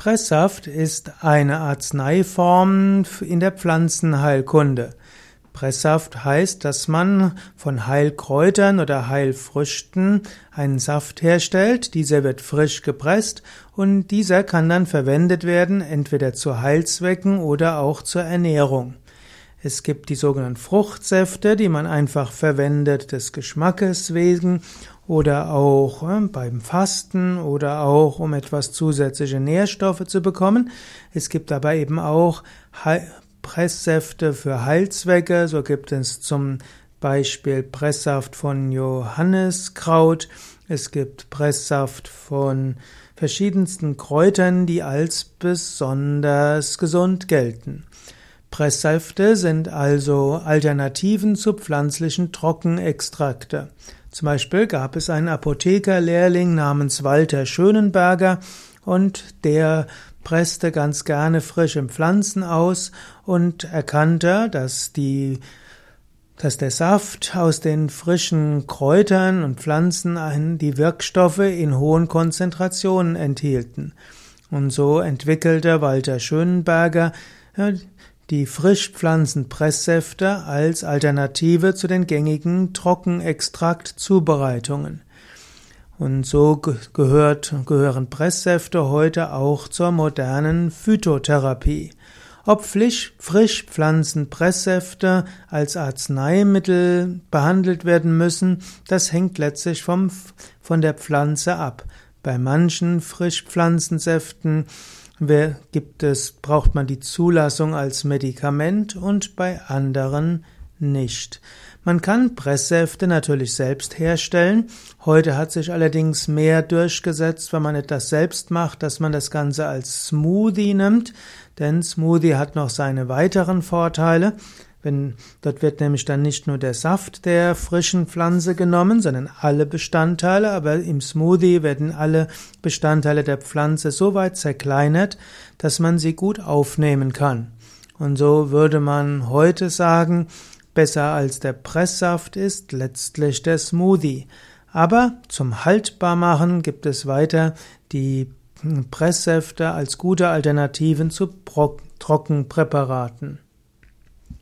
Presssaft ist eine Arzneiform in der Pflanzenheilkunde. Presssaft heißt, dass man von Heilkräutern oder Heilfrüchten einen Saft herstellt. Dieser wird frisch gepresst und dieser kann dann verwendet werden, entweder zu Heilzwecken oder auch zur Ernährung. Es gibt die sogenannten Fruchtsäfte, die man einfach verwendet des Geschmackes wegen oder auch äh, beim Fasten oder auch um etwas zusätzliche Nährstoffe zu bekommen. Es gibt aber eben auch Presssäfte für Heilzwecke. So gibt es zum Beispiel Presssaft von Johanniskraut. Es gibt Presssaft von verschiedensten Kräutern, die als besonders gesund gelten. Presssäfte sind also Alternativen zu pflanzlichen Trockenextrakte. Zum Beispiel gab es einen Apothekerlehrling namens Walter Schönenberger und der presste ganz gerne frische Pflanzen aus und erkannte, dass die dass der Saft aus den frischen Kräutern und Pflanzen die Wirkstoffe in hohen Konzentrationen enthielten. Und so entwickelte Walter Schönenberger die Frischpflanzenpresssäfte als Alternative zu den gängigen Trockenextrakt-Zubereitungen. Und so gehört, gehören Presssäfte heute auch zur modernen Phytotherapie. Ob Frischpflanzenpresssäfte als Arzneimittel behandelt werden müssen, das hängt letztlich vom, von der Pflanze ab. Bei manchen Frischpflanzensäften gibt es, braucht man die Zulassung als Medikament und bei anderen nicht. Man kann Presssäfte natürlich selbst herstellen. Heute hat sich allerdings mehr durchgesetzt, wenn man etwas selbst macht, dass man das Ganze als Smoothie nimmt. Denn Smoothie hat noch seine weiteren Vorteile. Wenn, dort wird nämlich dann nicht nur der Saft der frischen Pflanze genommen, sondern alle Bestandteile, aber im Smoothie werden alle Bestandteile der Pflanze so weit zerkleinert, dass man sie gut aufnehmen kann. Und so würde man heute sagen, besser als der Presssaft ist letztlich der Smoothie. Aber zum Haltbarmachen gibt es weiter die Presssäfte als gute Alternativen zu Trockenpräparaten.